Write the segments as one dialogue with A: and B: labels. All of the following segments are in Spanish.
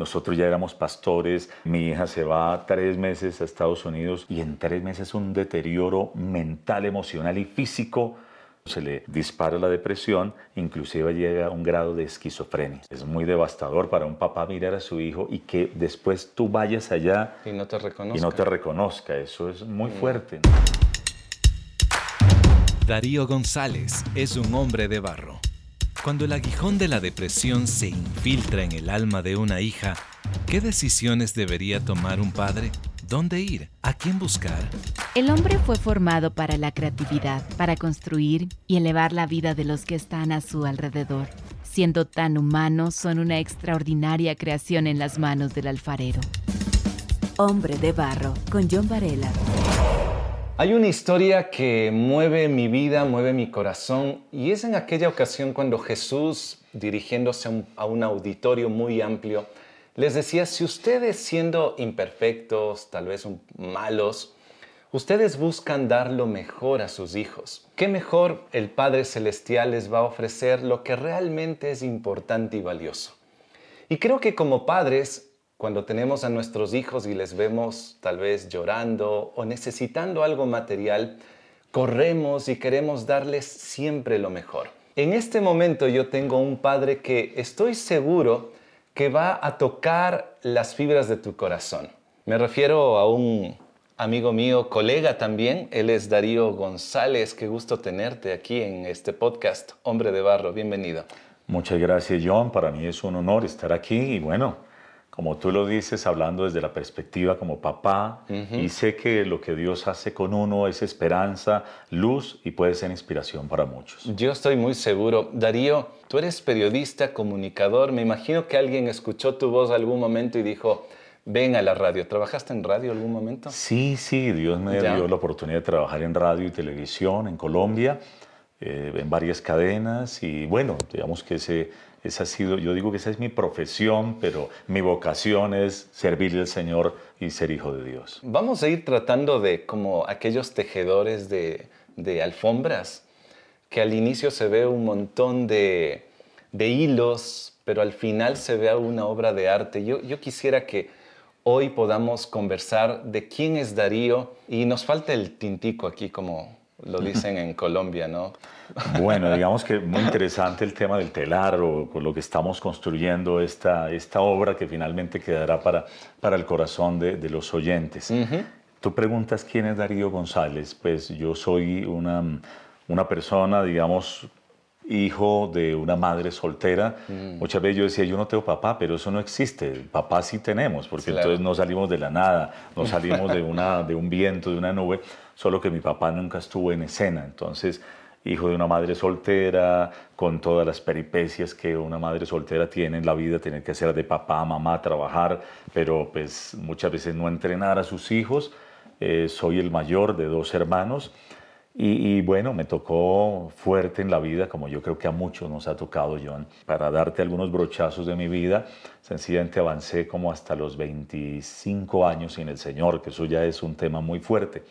A: Nosotros ya éramos pastores, mi hija se va tres meses a Estados Unidos y en tres meses un deterioro mental, emocional y físico se le dispara la depresión, inclusive llega a un grado de esquizofrenia. Es muy devastador para un papá mirar a su hijo y que después tú vayas allá
B: y no te reconozca.
A: Y no te reconozca. Eso es muy mm. fuerte.
C: Darío González es un hombre de barro. Cuando el aguijón de la depresión se infiltra en el alma de una hija, ¿qué decisiones debería tomar un padre? ¿Dónde ir? ¿A quién buscar?
D: El hombre fue formado para la creatividad, para construir y elevar la vida de los que están a su alrededor. Siendo tan humanos, son una extraordinaria creación en las manos del alfarero. Hombre de Barro, con John Varela.
B: Hay una historia que mueve mi vida, mueve mi corazón, y es en aquella ocasión cuando Jesús, dirigiéndose a un auditorio muy amplio, les decía, si ustedes siendo imperfectos, tal vez malos, ustedes buscan dar lo mejor a sus hijos, ¿qué mejor el Padre Celestial les va a ofrecer lo que realmente es importante y valioso? Y creo que como padres, cuando tenemos a nuestros hijos y les vemos tal vez llorando o necesitando algo material, corremos y queremos darles siempre lo mejor. En este momento yo tengo un padre que estoy seguro que va a tocar las fibras de tu corazón. Me refiero a un amigo mío, colega también, él es Darío González, qué gusto tenerte aquí en este podcast, Hombre de Barro, bienvenido.
A: Muchas gracias John, para mí es un honor estar aquí y bueno, como tú lo dices, hablando desde la perspectiva como papá, y sé que lo que Dios hace con uno es esperanza, luz y puede ser inspiración para muchos.
B: Yo estoy muy seguro. Darío, tú eres periodista, comunicador, me imagino que alguien escuchó tu voz algún momento y dijo, ven a la radio. ¿Trabajaste en radio algún momento?
A: Sí, sí, Dios me dio la oportunidad de trabajar en radio y televisión en Colombia, eh, en varias cadenas, y bueno, digamos que ese esa ha sido, yo digo que esa es mi profesión, pero mi vocación es servirle al Señor y ser hijo de Dios.
B: Vamos a ir tratando de como aquellos tejedores de, alfombras, que al inicio se ve un montón de, hilos, pero al final se vea una obra de arte. Yo quisiera que hoy podamos conversar de quién es Darío y nos falta el tintico aquí, como lo dicen en Colombia, ¿no?
A: Bueno, digamos que muy interesante el tema del telar o con lo que estamos construyendo esta, esta obra que finalmente quedará para, para el corazón de, de los oyentes. Tú preguntas quién es Darío González, pues yo soy una, una persona, digamos, hijo de una madre soltera. Mm. Muchas veces yo decía, yo no tengo papá, pero eso no existe. Papá sí tenemos, porque entonces no salimos de la nada, no salimos de, una, de un viento, de una nube, solo que mi papá nunca estuvo en escena. Entonces, hijo de una madre soltera, con todas las peripecias que una madre soltera tiene en la vida, tener que hacer de papá, mamá, trabajar, pero pues muchas veces no entrenar a sus hijos. Eh, soy el mayor de dos hermanos y, bueno, me tocó fuerte en la vida, como yo creo que a muchos nos ha tocado, John. Para darte algunos brochazos de mi vida, sencillamente avancé como hasta los 25 años sin el Señor, que eso ya es un tema muy fuerte.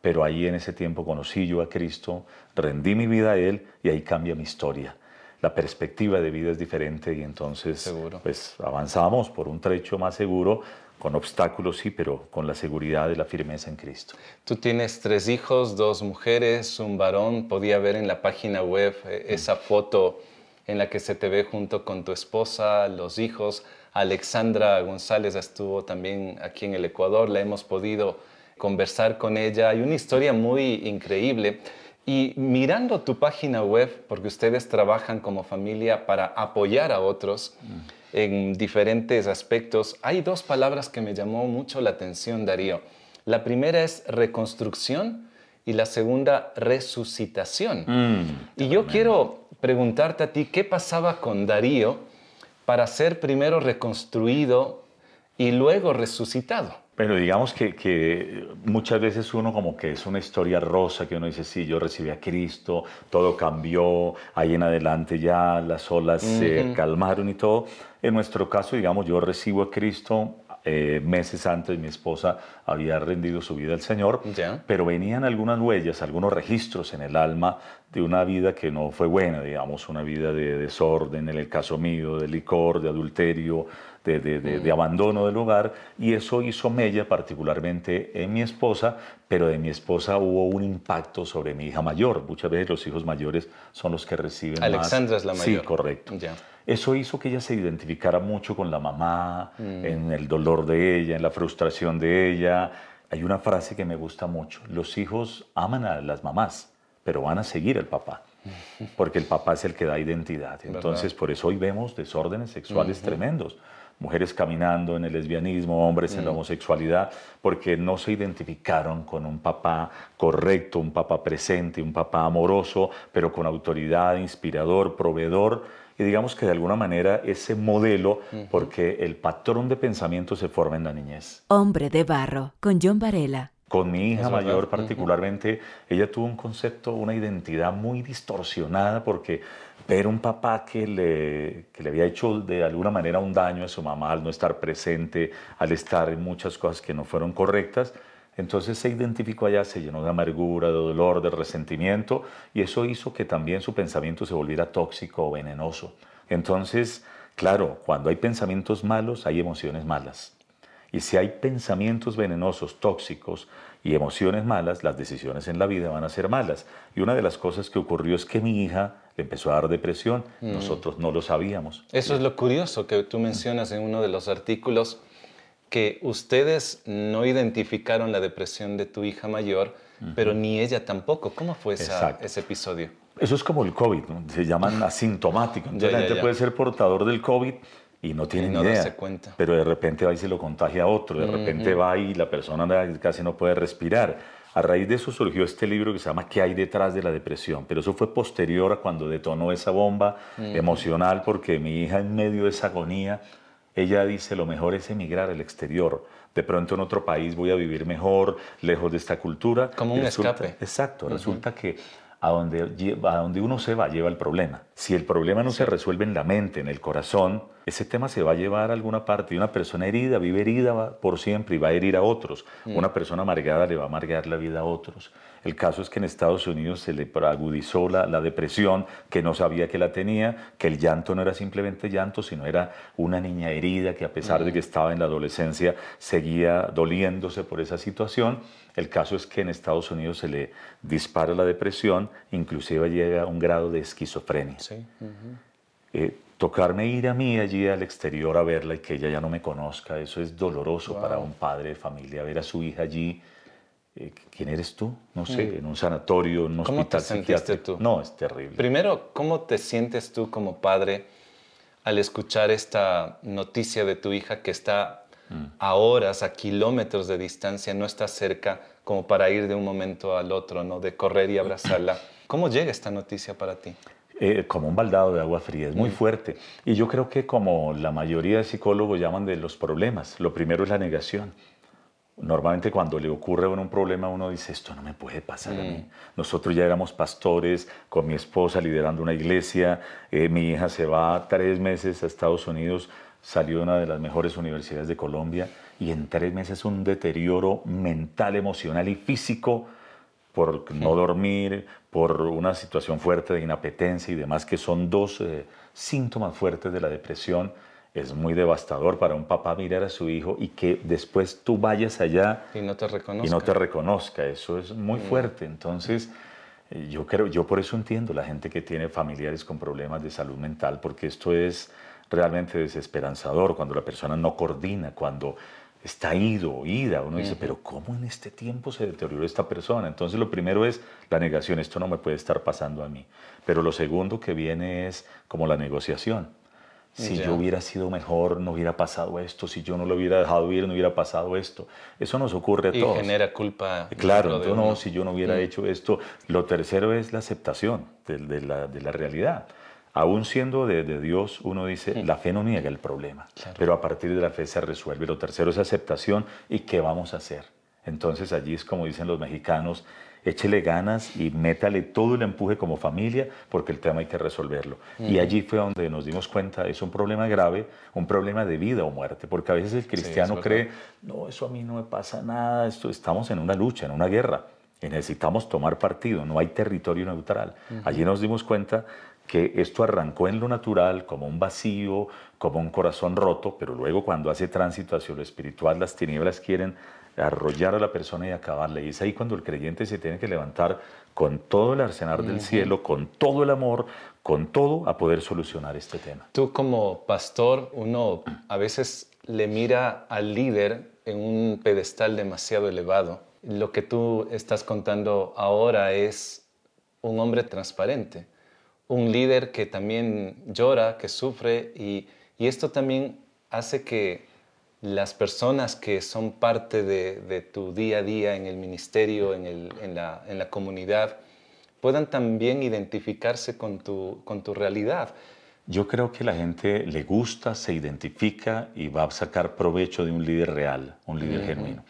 A: Pero ahí en ese tiempo conocí yo a Cristo, rendí mi vida a Él y ahí cambia mi historia. La perspectiva de vida es diferente y entonces Seguro. pues avanzamos por un trecho más seguro con obstáculos sí, pero con la seguridad y la firmeza en Cristo.
B: Tú tienes tres hijos, dos mujeres, un varón. Podía ver en la página web eh, esa foto en la que se te ve junto con tu esposa, los hijos. Alexandra González estuvo también aquí en el Ecuador, la hemos podido conversar con ella. Hay una historia muy increíble. Y mirando tu página web, porque ustedes trabajan como familia para apoyar a otros, mm en diferentes aspectos. Hay dos palabras que me llamó mucho la atención, Darío. La primera es reconstrucción y la segunda resucitación. Mm, y yo quiero preguntarte a ti, ¿qué pasaba con Darío para ser primero reconstruido y luego resucitado?
A: Pero digamos que, muchas veces uno como que es una historia rosa, que uno dice, sí, yo recibí a Cristo, todo cambió, ahí en adelante ya las olas se calmaron y todo. En nuestro caso, digamos, yo recibo a Cristo eh, meses antes mi esposa había rendido su vida al Señor, pero venían algunas huellas, algunos registros en el alma de una vida que no fue buena, digamos, una vida de desorden, en el caso mío, de licor, de adulterio, de, de- de- de abandono del hogar, y eso hizo mella particularmente en mi esposa, pero de mi esposa hubo un impacto sobre mi hija mayor. Muchas veces los hijos mayores son los que reciben más.
B: Alexandra es la mayor.
A: Sí, correcto.
B: Ya.
A: Eso hizo que ella se identificara mucho con la mamá, en el dolor de ella, en la frustración de ella. Hay una frase que me gusta mucho. Los hijos aman a las mamás, pero van a seguir al papá, porque el papá es el que da identidad. Entonces, por eso hoy vemos desórdenes sexuales tremendos. Mujeres caminando en el lesbianismo, hombres en la homosexualidad, porque no se identificaron con un papá correcto, un papá presente, un papá amoroso, pero con autoridad, inspirador, proveedor. Y digamos que de alguna manera ese modelo, porque el patrón de pensamiento se forma en la niñez.
D: Hombre de barro, con John Varela.
A: Con mi hija mayor particularmente, ella tuvo un concepto, una identidad muy distorsionada porque ver un papá que le, que le había hecho de alguna manera un daño a su mamá al no estar presente, al estar en muchas cosas que no fueron correctas, entonces se identificó allá, se llenó de amargura, de dolor, de resentimiento y eso hizo que también su pensamiento se volviera tóxico o venenoso. Entonces, claro, cuando hay pensamientos malos, hay emociones malas. Y si hay pensamientos venenosos, tóxicos y emociones malas, las decisiones en la vida van a ser malas. Y una de las cosas que ocurrió es que mi hija le empezó a dar depresión. Nosotros no lo sabíamos.
B: Eso es lo curioso que tú mencionas en uno de los artículos, que ustedes no identificaron la depresión de tu hija mayor, pero ni ella tampoco. ¿Cómo fue esa- ese episodio?
A: Eso es como el COVID, ¿no? se llaman asintomático. Entonces
B: Ya,
A: la gente
B: ya.
A: puede ser portador del COVID y no tiene
B: Y
A: ni
B: no
A: idea.
B: darse cuenta.
A: Pero de repente va y se lo contagia a otro. De repente va y la persona casi no puede respirar. A raíz de eso surgió este libro que se llama ¿Qué hay detrás de la depresión? Pero eso fue posterior a cuando detonó esa bomba emocional porque mi hija en medio de esa agonía, ella dice lo mejor es emigrar al exterior. De pronto en otro país voy a vivir mejor, lejos de esta cultura.
B: Como un
A: resulta-
B: escape.
A: Exacto, resulta que a donde, a donde uno se va, lleva el problema. Si el problema no se resuelve en la mente, en el corazón, ese tema se va a llevar a alguna parte. Y una persona herida vive herida por siempre y va a herir a otros. Una persona amargada le va a amargar la vida a otros. El caso es que en Estados Unidos se le agudizó la, la depresión, que no sabía que la tenía, que el llanto no era simplemente llanto, sino era una niña herida que a pesar de que estaba en la adolescencia seguía doliéndose por esa situación. El caso es que en Estados Unidos se le dispara la depresión, inclusive llega a un grado de esquizofrenia.
B: Sí.
A: Eh, tocarme ir a mí allí al exterior a verla y que ella ya no me conozca, eso es doloroso para un padre de familia, ver a su hija allí. eh, ¿Quién eres tú? No sé, en un sanatorio, en un
B: Mm. ¿Cómo te
A: hospital
B: sentiste
A: psiquiátrico.
B: tú?
A: No, es terrible.
B: Primero, ¿cómo te sientes tú como padre al escuchar esta noticia de tu hija que está a horas, a kilómetros de distancia, no está cerca como para ir de un momento al otro, ¿no? De correr y abrazarla. ¿Cómo llega esta noticia para ti?
A: Eh, como un baldado de agua fría, es muy fuerte. Y yo creo que como la mayoría de psicólogos llaman de los problemas, lo primero es la negación. Normalmente cuando le ocurre un problema uno dice, esto no me puede pasar a mí. Nosotros ya éramos pastores con mi esposa liderando una iglesia, eh, mi hija se va tres meses a Estados Unidos, salió de una de las mejores universidades de Colombia y en tres meses un deterioro mental, emocional y físico por no dormir, por una situación fuerte de inapetencia y demás, que son dos eh, síntomas fuertes de la depresión. Es muy devastador para un papá mirar a su hijo y que después tú vayas allá
B: Y no te reconozco.
A: y no te reconozca. Eso es muy fuerte. Entonces, eh, yo creo, yo por eso entiendo la gente que tiene familiares con problemas de salud mental, porque esto es realmente desesperanzador cuando la persona no coordina, cuando está ido o ida. Uno dice, pero ¿cómo en este tiempo se deterioró esta persona? Entonces, lo primero es la negación, esto no me puede estar pasando a mí. Pero lo segundo que viene es como la negociación. Si yo hubiera sido mejor, no hubiera pasado esto. Si yo no lo hubiera dejado ir, no hubiera pasado esto. Eso nos ocurre a
B: Y
A: todos.
B: genera culpa.
A: Claro, entonces, no, si yo no hubiera hecho esto. Lo tercero es la aceptación de, de la, de la realidad. Aún siendo de, de Dios, uno dice, la fe no niega el problema, pero a partir de la fe se resuelve. Lo tercero es aceptación y qué vamos a hacer. Entonces allí es como dicen los mexicanos, échele ganas y métale todo el empuje como familia porque el tema hay que resolverlo. Y allí fue donde nos dimos cuenta, es un problema grave, un problema de vida o muerte, porque a veces el cristiano cree, no, eso a mí no me pasa nada, esto, estamos en una lucha, en una guerra y necesitamos tomar partido, no hay territorio neutral. Allí nos dimos cuenta que esto arrancó en lo natural como un vacío, como un corazón roto, pero luego cuando hace tránsito hacia lo espiritual, las tinieblas quieren arrollar a la persona y acabarle. Y es ahí cuando el creyente se tiene que levantar con todo el arsenal del cielo, con todo el amor, con todo a poder solucionar este tema.
B: Tú como pastor, uno a veces le mira al líder en un pedestal demasiado elevado. Lo que tú estás contando ahora es un hombre transparente un líder que también llora, que sufre y, esto también hace que las personas que son parte de, tu día a día en el ministerio, en, la, comunidad, puedan también identificarse con tu, con tu realidad.
A: Yo creo que la gente le gusta, se identifica y va a sacar provecho de un líder real, un líder genuino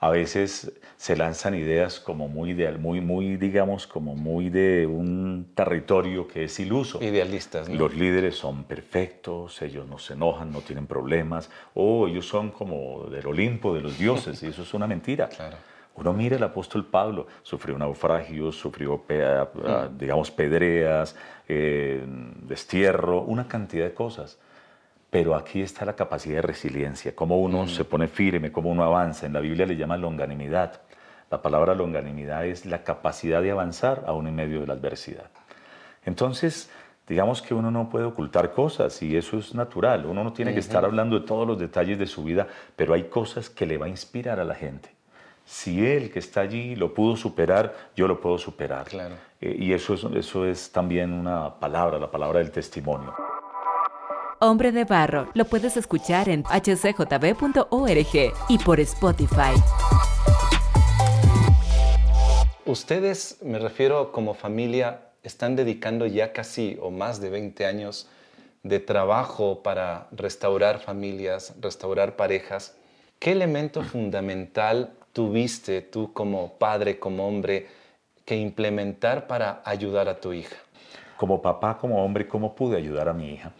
A: a veces se lanzan ideas como muy ideal, muy, muy, digamos, como muy de un territorio que es iluso.
B: Idealistas, ¿no?
A: Los líderes son perfectos, ellos no se enojan, no tienen problemas, o ellos son como del Olimpo, de los dioses, y eso es una mentira. Claro. Uno mira el apóstol Pablo, sufrió naufragios, sufrió, mm. digamos, pedreas, eh, destierro, una cantidad de cosas. Pero aquí está la capacidad de resiliencia, cómo uno mm. se pone firme, cómo uno avanza. En la Biblia le llama longanimidad. La palabra longanimidad es la capacidad de avanzar aún en medio de la adversidad. Entonces, digamos que uno no puede ocultar cosas y eso es natural. Uno no tiene que estar hablando de todos los detalles de su vida, pero hay cosas que le va a inspirar a la gente. Si él que está allí lo pudo superar, yo lo puedo superar. Claro. Eh, y eso eso es también una palabra, la palabra del testimonio.
D: Hombre de Barro. Lo puedes escuchar en hcjb.org y por Spotify.
B: Ustedes, me refiero como familia, están dedicando ya casi o más de 20 años de trabajo para restaurar familias, restaurar parejas. ¿Qué elemento fundamental tuviste tú como padre, como hombre, que implementar para ayudar a tu hija?
A: Como papá, como hombre, ¿cómo pude ayudar a mi hija?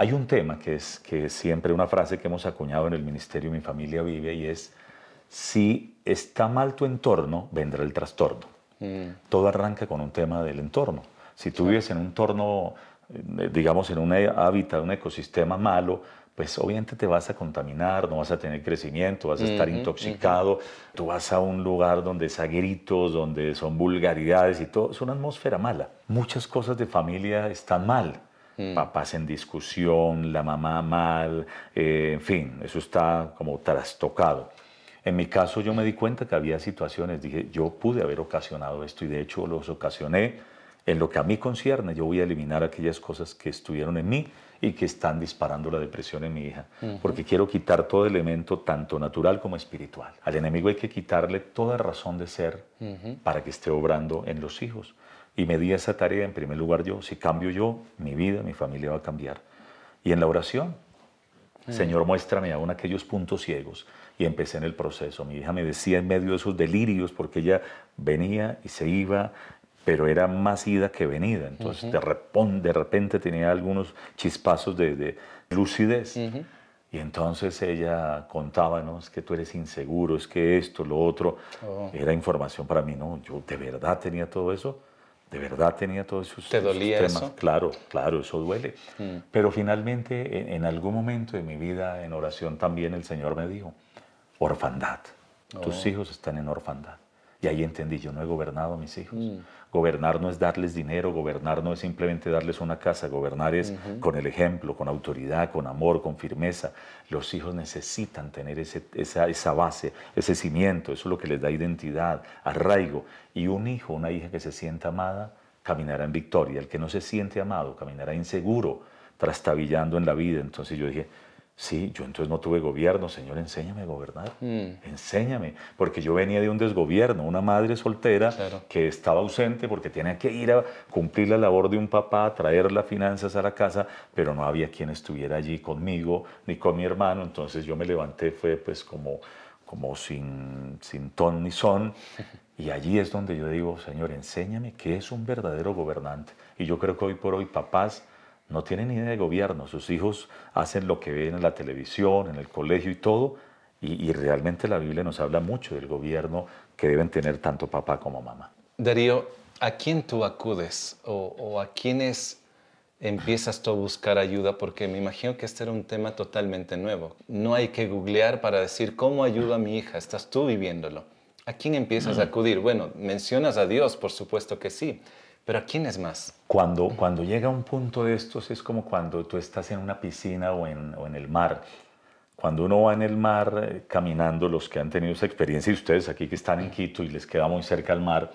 A: Hay un tema que es, que siempre una frase que hemos acuñado en el ministerio Mi familia vive y es, si está mal tu entorno, vendrá el trastorno. Mm. Todo arranca con un tema del entorno. Si tú vives en un entorno, eh, digamos, en un hábitat, un ecosistema malo, pues obviamente te vas a contaminar, no vas a tener crecimiento, vas a estar intoxicado, tú vas a un lugar donde es a gritos, donde son vulgaridades y todo, es una atmósfera mala. Muchas cosas de familia están mal, Mm. papás en discusión, la mamá mal, eh, en fin, eso está como trastocado. En mi caso yo me di cuenta que había situaciones, dije, yo pude haber ocasionado esto y de hecho los ocasioné. En lo que a mí concierne, yo voy a eliminar aquellas cosas que estuvieron en mí y que están disparando la depresión en mi hija, porque quiero quitar todo elemento, tanto natural como espiritual. Al enemigo hay que quitarle toda razón de ser para que esté obrando en los hijos. Y me di esa tarea en primer lugar yo. Si cambio yo, mi vida, mi familia va a cambiar. Y en la oración, mm. Señor, muéstrame aún aquellos puntos ciegos. Y empecé en el proceso. Mi hija me decía en medio de esos delirios, porque ella venía y se iba, pero era más ida que venida. Entonces, de, de, repente tenía algunos chispazos de, lucidez. Y entonces ella contaba, ¿no? Es que tú eres inseguro, es que esto, lo otro. Oh. Era información para mí, ¿no? Yo de verdad tenía todo eso de verdad tenía todos esos,
B: ¿Te dolía
A: temas.
B: Eso?
A: Claro, claro, eso duele. Mm. Pero finalmente, en, algún momento de mi vida, en oración también, el Señor me dijo, orfandad. Tus oh. hijos están en orfandad. Y ahí entendí, yo no he gobernado a mis hijos. Mm. Gobernar no es darles dinero, gobernar no es simplemente darles una casa, gobernar es con el ejemplo, con autoridad, con amor, con firmeza. Los hijos necesitan tener ese, esa, esa base, ese cimiento, eso es lo que les da identidad, arraigo. Y un hijo, una hija que se sienta amada, caminará en victoria. El que no se siente amado, caminará inseguro, trastabillando en la vida. Entonces yo dije, Sí, yo entonces no tuve gobierno, Señor, enséñame a gobernar, mm. enséñame, porque yo venía de un desgobierno, una madre soltera que estaba ausente porque tenía que ir a cumplir la labor de un papá, traer las finanzas a la casa, pero no había quien estuviera allí conmigo ni con mi hermano, entonces yo me levanté, fue pues como, como sin, sin ton ni son, Y allí es donde yo digo, Señor, enséñame qué es un verdadero gobernante. Y yo creo que hoy por hoy papás no tienen ni idea de gobierno. Sus hijos hacen lo que ven en la televisión, en el colegio y todo. Y, realmente la Biblia nos habla mucho del gobierno que deben tener tanto papá como mamá.
B: Darío, ¿a quién tú acudes o, o a quiénes empiezas tú a buscar ayuda? Porque me imagino que este era un tema totalmente nuevo. No hay que googlear para decir cómo ayudo a mi hija, estás tú viviéndolo. ¿A quién empiezas a acudir? Bueno, mencionas a Dios, por supuesto que sí, pero ¿a quién es más?
A: Cuando, cuando llega un punto de estos es como cuando tú estás en una piscina o en, o en el mar. Cuando uno va en el mar eh, caminando, los que han tenido esa experiencia y ustedes aquí que están en Quito y les queda muy cerca al mar,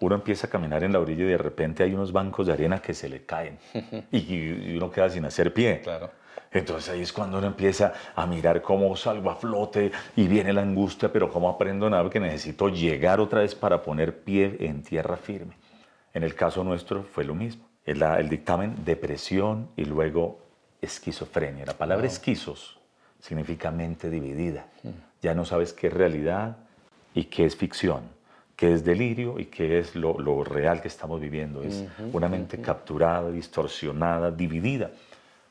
A: uno empieza a caminar en la orilla y de repente hay unos bancos de arena que se le caen y, uno queda sin hacer pie.
B: Claro.
A: Entonces ahí es cuando uno empieza a mirar cómo salgo a flote y viene la angustia, pero cómo aprendo nada que necesito llegar otra vez para poner pie en tierra firme. En el caso nuestro fue lo mismo. El, el dictamen depresión y luego esquizofrenia. La palabra esquizos significa mente dividida. Ya no sabes qué es realidad y qué es ficción, qué es delirio y qué es lo, lo real que estamos viviendo. Es una mente capturada, distorsionada, dividida.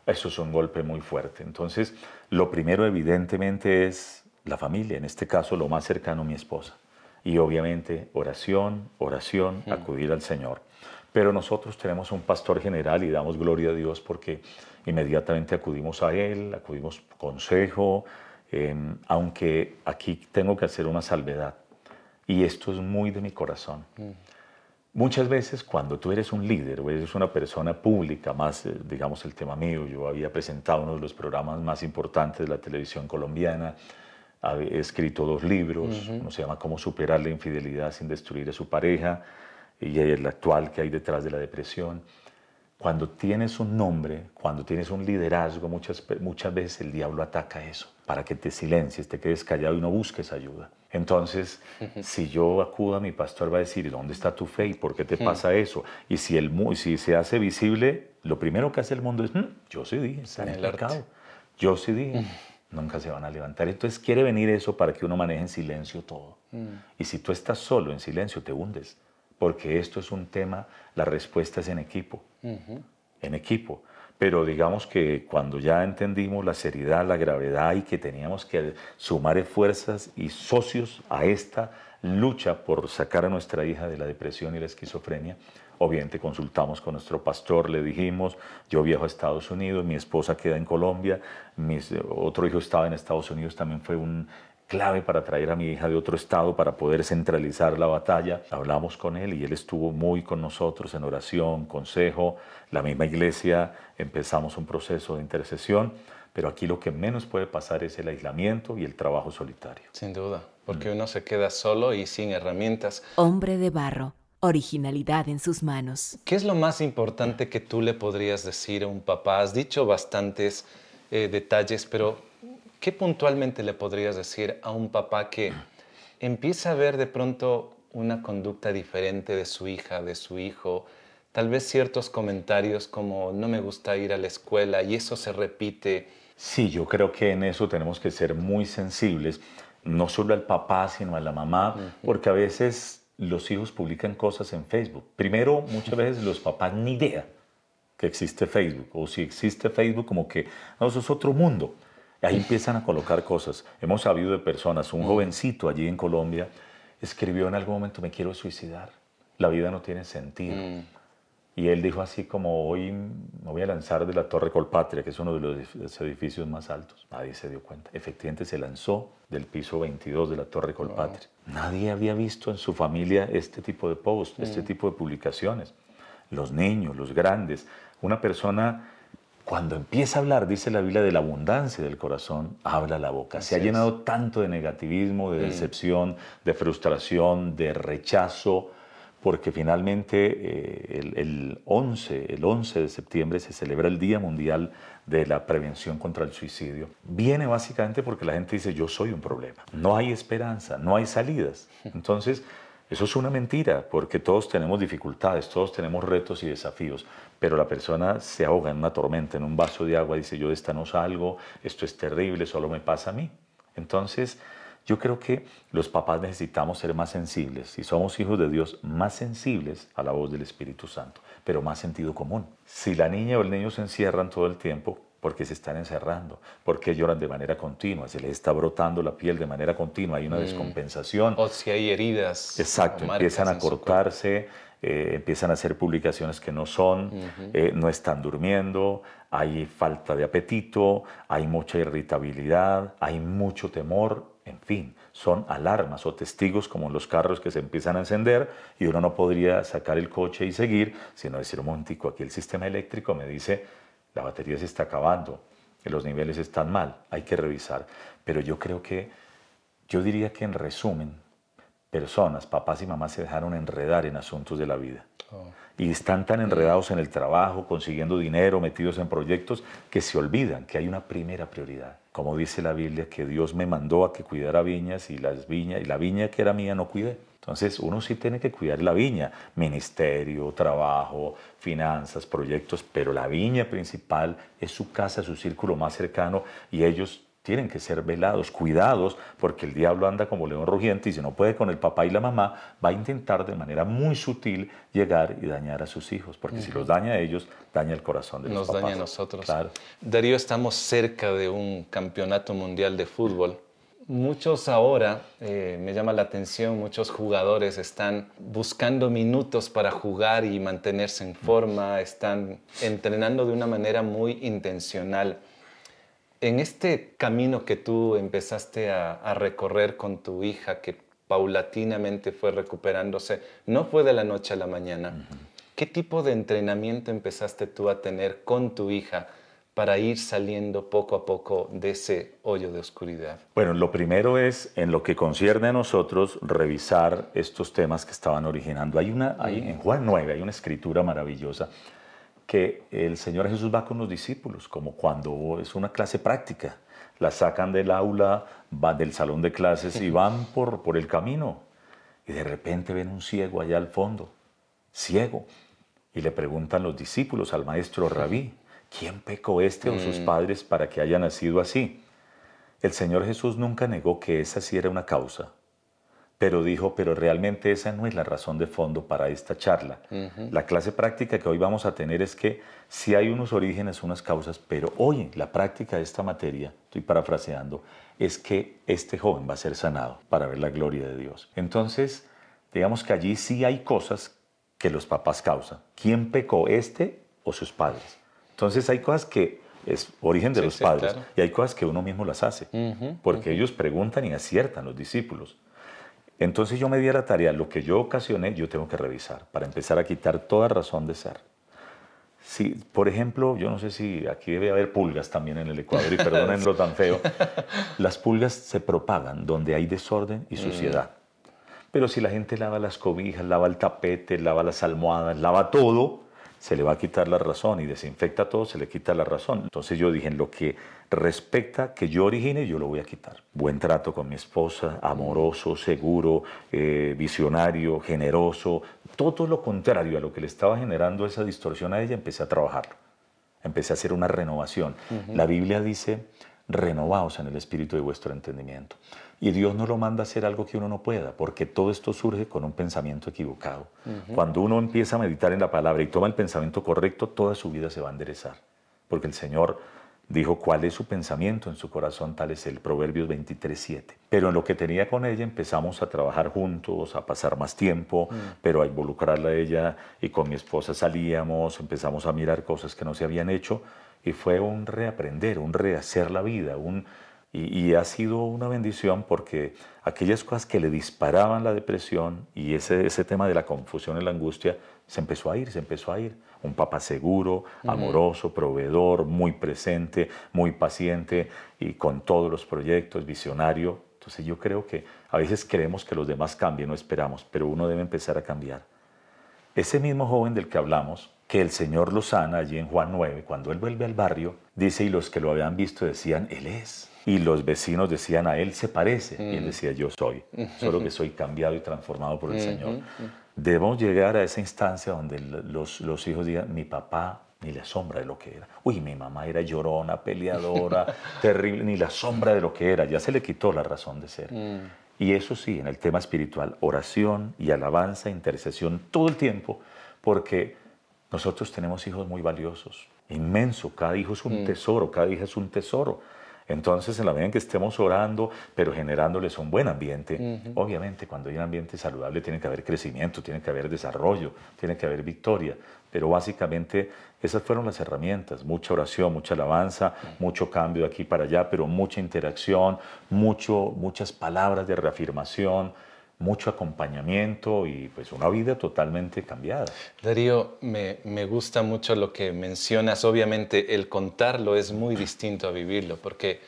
A: Eso es un golpe muy fuerte. Entonces, lo primero evidentemente es la familia, en este caso lo más cercano, mi esposa. Y obviamente oración, oración, acudir al Señor. Pero nosotros tenemos un pastor general y damos gloria a Dios porque inmediatamente acudimos a él, acudimos consejo, em, aunque aquí tengo que hacer una salvedad. Y esto es muy de mi corazón. Muchas veces cuando tú eres un líder o eres una persona pública, más eh, digamos el tema mío, yo había presentado uno de los programas más importantes de la televisión colombiana, he escrito dos libros, uno se llama Cómo superar la infidelidad sin destruir a su pareja y el actual que hay detrás de la depresión. Cuando tienes un nombre, cuando tienes un liderazgo, muchas, muchas veces el diablo ataca eso, para que te silencies, te quedes callado y no busques ayuda. Entonces, si yo acudo a mi pastor, va a decir, ¿dónde está tu fe y por qué te pasa eso? Y si, el, si se hace visible, lo primero que hace el mundo es, mm, yo sí dije, está en el mercado. Yo sí dije, nunca se van a levantar. Entonces quiere venir eso para que uno maneje en silencio todo. Y si tú estás solo en silencio, te hundes porque esto es un tema, la respuesta es en equipo, en equipo. Pero digamos que cuando ya entendimos la seriedad, la gravedad y que teníamos que sumar fuerzas y socios a esta lucha por sacar a nuestra hija de la depresión y la esquizofrenia, obviamente consultamos con nuestro pastor, le dijimos, yo viajo a Estados Unidos, mi esposa queda en Colombia, mi otro hijo estaba en Estados Unidos, también fue un clave para traer a mi hija de otro estado para poder centralizar la batalla. Hablamos con él y él estuvo muy con nosotros en oración, consejo, la misma iglesia, empezamos un proceso de intercesión, pero aquí lo que menos puede pasar es el aislamiento y el trabajo solitario.
B: Sin duda, porque uno se queda solo y sin herramientas.
D: Hombre de barro, originalidad en sus manos.
B: ¿Qué es lo más importante que tú le podrías decir a un papá? Has dicho bastantes eh, detalles, pero ¿qué puntualmente le podrías decir a un papá que empieza a ver de pronto una conducta diferente de su hija, de su hijo? Tal vez ciertos comentarios como no me gusta ir a la escuela y eso se repite.
A: Sí, yo creo que en eso tenemos que ser muy sensibles, no solo al papá, sino a la mamá, porque a veces los hijos publican cosas en Facebook. Primero, muchas veces los papás ni idea que existe Facebook, o si existe Facebook como que, no, eso es otro mundo. Ahí empiezan a colocar cosas. Hemos sabido de personas, un jovencito allí en Colombia escribió en algún momento, me quiero suicidar, la vida no tiene sentido. Mm. Y él dijo así como, hoy me voy a lanzar de la Torre Colpatria, que es uno de los edificios más altos. Nadie se dio cuenta. Efectivamente se lanzó del piso 22 de la Torre Colpatria. Nadie había visto en su familia este tipo de posts, este mm. tipo de publicaciones. Los niños, los grandes. Una persona cuando empieza a hablar, dice la Biblia, de la abundancia del corazón, habla la boca. Se ha llenado tanto de negativismo, de mm. decepción, de frustración, de rechazo, porque finalmente eh, el, 11, el 11 de septiembre se celebra el Día Mundial de la Prevención contra el Suicidio. Viene básicamente porque la gente dice, yo soy un problema, no hay esperanza, no hay salidas. Entonces, eso es una mentira, porque todos tenemos dificultades, todos tenemos retos y desafíos, pero la persona se ahoga en una tormenta, en un vaso de agua, dice yo de esta no salgo, esto es terrible, solo me pasa a mí. Entonces, Yo creo que los papás necesitamos ser más sensibles, si somos hijos de Dios, más sensibles a la voz del Espíritu Santo, pero más sentido común. Si la niña o el niño se encierran todo el tiempo, porque se están encerrando, porque lloran de manera continua, se les está brotando la piel de manera continua, hay una mm. descompensación.
B: O si hay heridas.
A: Exacto, empiezan a cortarse, eh, empiezan a hacer publicaciones que no son, eh, no están durmiendo, hay falta de apetito, hay mucha irritabilidad, hay mucho temor, en fin, son alarmas o testigos como los carros que se empiezan a encender y uno no podría sacar el coche y seguir, sino decir, un momentico, aquí el sistema eléctrico me dice, la batería se está acabando, los niveles están mal, hay que revisar. Pero yo creo que, yo diría que en resumen, personas, papás y mamás se dejaron enredar en asuntos de la vida. Y están tan enredados en el trabajo, consiguiendo dinero, metidos en proyectos, que se olvidan que hay una primera prioridad. Como dice la Biblia, que Dios me mandó a que cuidara viñas y las viñas, y la viña que era mía no cuidé. Entonces uno sí tiene que cuidar la viña, ministerio, trabajo, finanzas, proyectos, pero la viña principal es su casa, su círculo más cercano y ellos tienen que ser velados, cuidados, porque el diablo anda como león rugiente y si no puede con el papá y la mamá, va a intentar de manera muy sutil llegar y dañar a sus hijos, porque si los daña a ellos, daña el corazón de
B: los
A: Nos
B: daña a nosotros. Claro. Darío, estamos cerca de un campeonato mundial de fútbol. Muchos ahora, eh, me llama la atención, muchos jugadores están buscando minutos para jugar y mantenerse en forma, están entrenando de una manera muy intencional. En este camino que tú empezaste a, recorrer con tu hija, que paulatinamente fue recuperándose, no fue de la noche a la mañana. ¿Qué tipo de entrenamiento empezaste tú a tener con tu hija para ir saliendo poco a poco de ese hoyo de oscuridad?
A: Bueno, lo primero es, en lo que concierne a nosotros, revisar estos temas que estaban originando. Hay una, hay, en Juan 9 hay una escritura maravillosa que el Señor Jesús va con los discípulos, como cuando es una clase práctica. La sacan del aula, van del salón de clases y van por, por el camino. Y de repente ven un ciego allá al fondo, ciego. Y le preguntan los discípulos al maestro Rabí, ¿quién pecó este o sus mm. padres para que haya nacido así? El Señor Jesús nunca negó que esa sí era una causa pero dijo, pero realmente esa no es la razón de fondo para esta charla. La clase práctica que hoy vamos a tener es que sí hay unos orígenes, unas causas, pero hoy la práctica de esta materia, estoy parafraseando, es que este joven va a ser sanado para ver la gloria de Dios. Entonces, digamos que allí sí hay cosas que los papás causan. ¿Quién pecó, este o sus padres? Entonces hay cosas que es origen de los padres y hay cosas que uno mismo las hace, porque ellos preguntan y aciertan los discípulos. Entonces yo me di a la tarea, lo que yo ocasioné, yo tengo que revisar para empezar a quitar toda razón de ser. Si, por ejemplo, yo no sé si aquí debe haber pulgas también en el Ecuador, y perdonen lo tan feo, las pulgas se propagan donde hay desorden y suciedad. Mm. Pero si la gente lava las cobijas, lava el tapete, lava las almohadas, lava todo, se le va a quitar la razón y desinfecta todo, se le quita la razón. Entonces yo dije, en lo que respecta que yo origine, yo lo voy a quitar. Buen trato con mi esposa, amoroso, seguro, eh, visionario, generoso, todo lo contrario a lo que le estaba generando esa distorsión a ella, empecé a trabajarlo. Empecé a hacer una renovación. La Biblia dice, renovaos en el espíritu de vuestro entendimiento. Y Dios no lo manda a hacer algo que uno no pueda, porque todo esto surge con un pensamiento equivocado. Cuando uno empieza a meditar en la palabra y toma el pensamiento correcto, toda su vida se va a enderezar. Porque el Señor dijo cuál es su pensamiento en su corazón, tal es el Proverbios 23.7. Pero en lo que tenía con ella empezamos a trabajar juntos, a pasar más tiempo, pero a involucrarla a ella y con mi esposa salíamos, empezamos a mirar cosas que no se habían hecho y fue un reaprender, un rehacer la vida, un y, ha sido una bendición porque aquellas cosas que le disparaban la depresión y ese, ese tema de la confusión y la angustia se empezó a ir, se empezó a ir. Un papá seguro, amoroso, proveedor, muy presente, muy paciente y con todos los proyectos, visionario. Entonces yo creo que a veces queremos que los demás cambien, no esperamos, pero uno debe empezar a cambiar. Ese mismo joven del que hablamos, que el Señor lo sana allí en Juan 9, cuando él vuelve al barrio, dice, y los que lo habían visto decían, Él es y los vecinos decían a él se parece. Y él mm. decía yo soy, solo que soy cambiado y transformado por el Señor. Debemos llegar a esa instancia donde los, los hijos digan mi papá ni la sombra de lo que era. Uy, mi mamá era llorona, peleadora, terrible, ni la sombra de lo que era. Ya se le quitó la razón de ser. Mm. Y eso sí, en el tema espiritual, oración y alabanza, intercesión todo el tiempo, porque nosotros tenemos hijos muy valiosos, inmenso. Cada hijo es un mm. tesoro, cada hija es un tesoro. Entonces, en la medida en que estemos orando, pero generándoles un buen ambiente, obviamente cuando hay un ambiente saludable tiene que haber crecimiento, tiene que haber desarrollo, tiene que haber victoria. Pero básicamente esas fueron las herramientas, mucha oración, mucha alabanza, mucho cambio de aquí para allá, pero mucha interacción, mucho, muchas palabras de reafirmación, mucho acompañamiento y pues una vida totalmente cambiada.
B: Darío, me, me, gusta mucho lo que mencionas. Obviamente el contarlo es muy distinto a vivirlo porque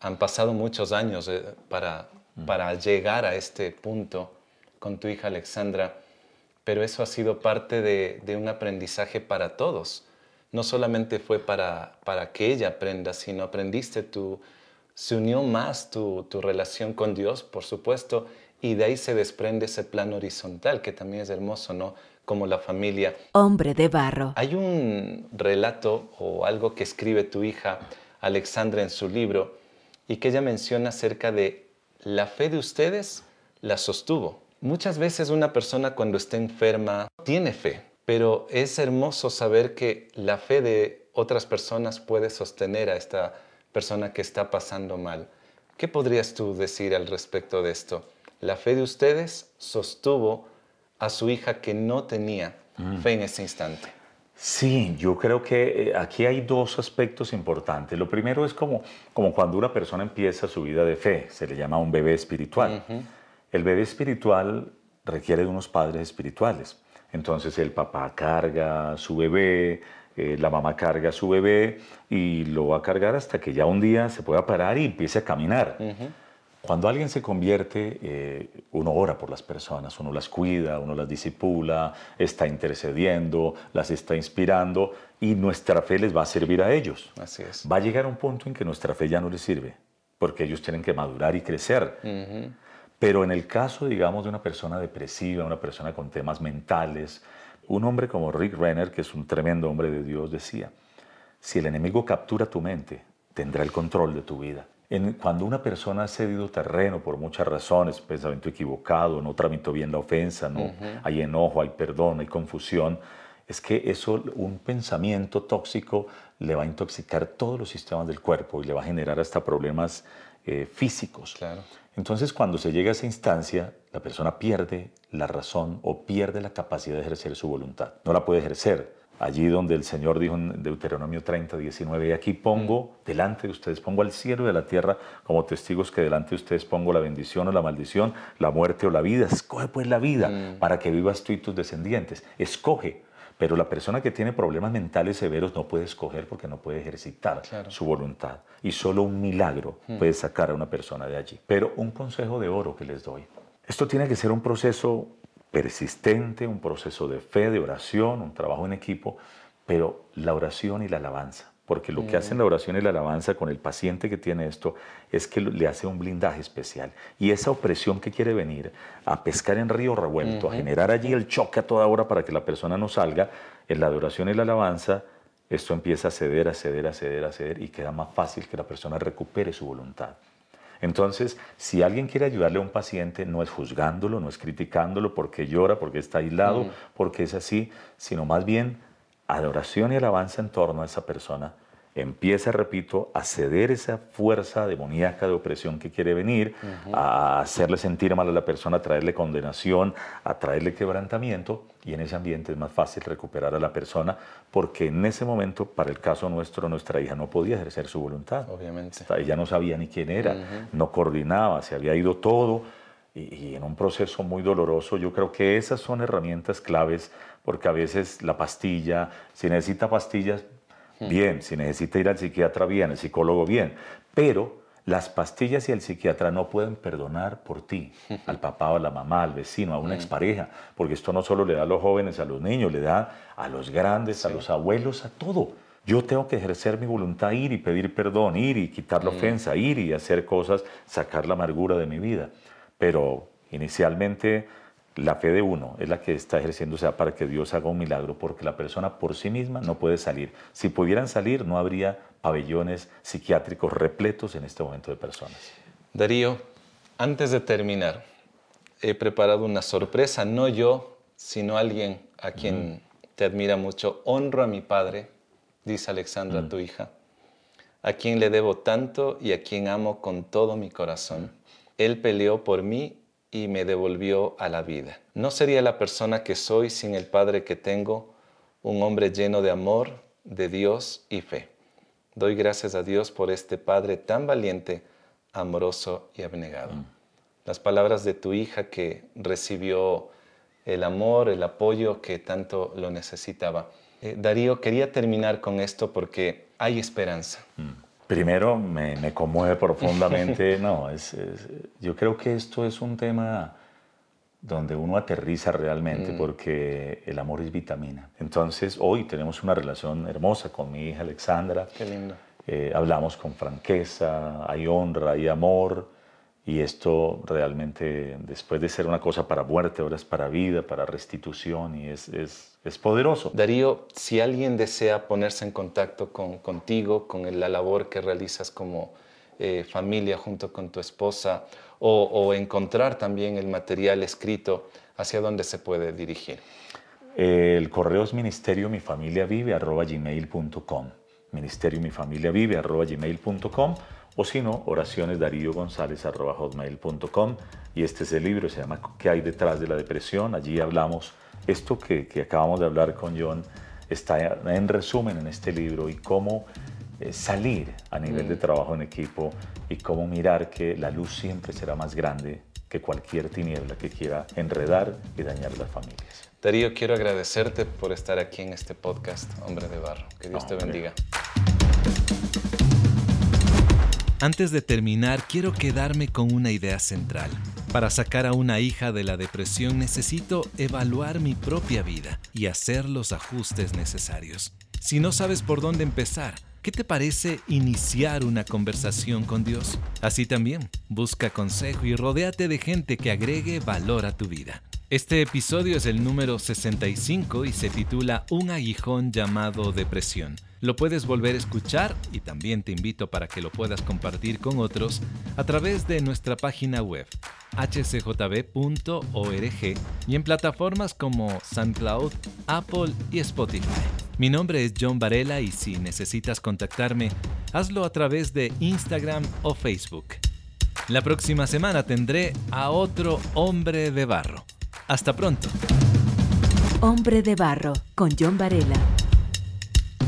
B: han pasado muchos años eh, para, para llegar a este punto con tu hija Alexandra, pero eso ha sido parte de, de un aprendizaje para todos. No solamente fue para, para que ella aprenda, sino aprendiste tú, se unió más tu, tu relación con Dios, por supuesto, y de ahí se desprende ese plano horizontal que también es hermoso, ¿no? Como la familia.
D: Hombre de barro.
B: Hay un relato o algo que escribe tu hija Alexandra en su libro y que ella menciona acerca de la fe de ustedes la sostuvo. Muchas veces una persona cuando está enferma tiene fe, pero es hermoso saber que la fe de otras personas puede sostener a esta persona que está pasando mal. ¿Qué podrías tú decir al respecto de esto? La fe de ustedes sostuvo a su hija que no tenía mm. fe en ese instante.
A: Sí, yo creo que eh, aquí hay dos aspectos importantes. Lo primero es como, como cuando una persona empieza su vida de fe, se le llama un bebé espiritual. El bebé espiritual requiere de unos padres espirituales. Entonces el papá carga a su bebé, eh, la mamá carga a su bebé y lo va a cargar hasta que ya un día se pueda parar y empiece a caminar. Cuando alguien se convierte, eh, uno ora por las personas, uno las cuida, uno las disipula, está intercediendo, las está inspirando y nuestra fe les va a servir a ellos.
B: Así es.
A: Va a llegar un punto en que nuestra fe ya no les sirve, porque ellos tienen que madurar y crecer. Pero en el caso, digamos, de una persona depresiva, una persona con temas mentales, un hombre como Rick Renner, que es un tremendo hombre de Dios, decía, si el enemigo captura tu mente, tendrá el control de tu vida cuando una persona ha cedido terreno por muchas razones, pensamiento equivocado, no tramitó bien la ofensa, no hay enojo, hay perdón, hay confusión, es que eso, un pensamiento tóxico le va a intoxicar todos los sistemas del cuerpo y le va a generar hasta problemas eh, físicos.
B: Claro.
A: Entonces, cuando se llega a esa instancia, la persona pierde la razón o pierde la capacidad de ejercer su voluntad. No la puede ejercer allí donde el Señor dijo en Deuteronomio 30, 19, y aquí pongo delante de ustedes, pongo al cielo y a la tierra como testigos que delante de ustedes pongo la bendición o la maldición, la muerte o la vida. Escoge pues la vida mm. para que vivas tú y tus descendientes. Escoge. Pero la persona que tiene problemas mentales severos no puede escoger porque no puede ejercitar su voluntad. Y solo un milagro mm. puede sacar a una persona de allí. Pero un consejo de oro que les doy. Esto tiene que ser un proceso persistente, un proceso de fe, de oración, un trabajo en equipo, pero la oración y la alabanza. Porque lo que hacen la oración y la alabanza con el paciente que tiene esto es que le hace un blindaje especial. Y esa opresión que quiere venir a pescar en río revuelto, a generar allí el choque a toda hora para que la persona no salga, en la adoración y la alabanza, esto empieza a ceder, a ceder, a ceder, a ceder y queda más fácil que la persona recupere su voluntad. Entonces, si alguien quiere ayudarle a un paciente, no es juzgándolo, no es criticándolo porque llora, porque está aislado, mm. porque es así, sino más bien adoración y alabanza en torno a esa persona empieza, repito, a ceder esa fuerza demoníaca de opresión que quiere venir, a hacerle sentir mal a la persona, a traerle condenación, a traerle quebrantamiento, y en ese ambiente es más fácil recuperar a la persona, porque en ese momento, para el caso nuestro, nuestra hija no podía ejercer su voluntad.
B: Obviamente.
A: Ella no sabía ni quién era, no coordinaba, se había ido todo, y, y en un proceso muy doloroso, yo creo que esas son herramientas claves, porque a veces la pastilla, si necesita pastillas, bien, si necesita ir al psiquiatra, bien, el psicólogo, bien, pero las pastillas y el psiquiatra no pueden perdonar por ti, al papá o a la mamá, al vecino, a una expareja, porque esto no solo le da a los jóvenes, a los niños, le da a los grandes, a los abuelos, a todo. Yo tengo que ejercer mi voluntad, ir y pedir perdón, ir y quitar la ofensa, ir y hacer cosas, sacar la amargura de mi vida. Pero inicialmente la fe de uno es la que está ejerciéndose para que Dios haga un milagro, porque la persona por sí misma no puede salir. Si pudieran salir, no habría pabellones psiquiátricos repletos en este momento de personas.
B: Darío, antes de terminar, he preparado una sorpresa, no yo, sino alguien a quien te admira mucho. Honro a mi padre, dice Alexandra, tu hija, a quien le debo tanto y a quien amo con todo mi corazón. Él peleó por mí y me devolvió a la vida. No sería la persona que soy sin el Padre que tengo, un hombre lleno de amor, de Dios y fe. Doy gracias a Dios por este Padre tan valiente, amoroso y abnegado. Mm. Las palabras de tu hija que recibió el amor, el apoyo que tanto lo necesitaba. Eh, Darío, quería terminar con esto porque hay esperanza.
A: Mm. Primero, me, conmueve profundamente. no, es, yo creo que esto es un tema donde uno aterriza realmente mm. porque el amor es vitamina. Entonces, hoy tenemos una relación hermosa con mi hija Alexandra.
B: Qué lindo.
A: Eh, hablamos con franqueza, hay honra, hay amor. Y esto realmente, después de ser una cosa para muerte, ahora es para vida, para restitución y es, es, es poderoso.
B: Darío, si alguien desea ponerse en contacto con, contigo, con la labor que realizas como eh, familia junto con tu esposa, o, o, encontrar también el material escrito, ¿hacia dónde se puede dirigir?
A: El correo es ministerio mi familia vive arroba gmail.com. Ministerio mi familia vive arroba gmail.com o si no, hotmail.com y este es el libro, se llama ¿Qué hay detrás de la depresión? Allí hablamos, esto que, acabamos de hablar con John está en resumen en este libro y cómo eh, salir a nivel de mm. trabajo en equipo y cómo mirar que la luz siempre será más grande que cualquier tiniebla que quiera enredar y dañar las familias.
B: Darío, quiero agradecerte por estar aquí en este podcast, Hombre de Barro. Que Dios te bendiga.
C: Antes de terminar, quiero quedarme con una idea central. Para sacar a una hija de la depresión necesito evaluar mi propia vida y hacer los ajustes necesarios. Si no sabes por dónde empezar, ¿qué te parece iniciar una conversación con Dios? Así también, busca consejo y rodéate de gente que agregue valor a tu vida. Este episodio es el número 65 y se titula Un aguijón llamado depresión. Lo puedes volver a escuchar y también te invito para que lo puedas compartir con otros a través de nuestra página web hcjb.org y en plataformas como SoundCloud, Apple y Spotify. Mi nombre es John Varela y si necesitas contactarme, hazlo a través de Instagram o Facebook. La próxima semana tendré a otro hombre de barro. Hasta pronto.
D: Hombre de barro con John Varela.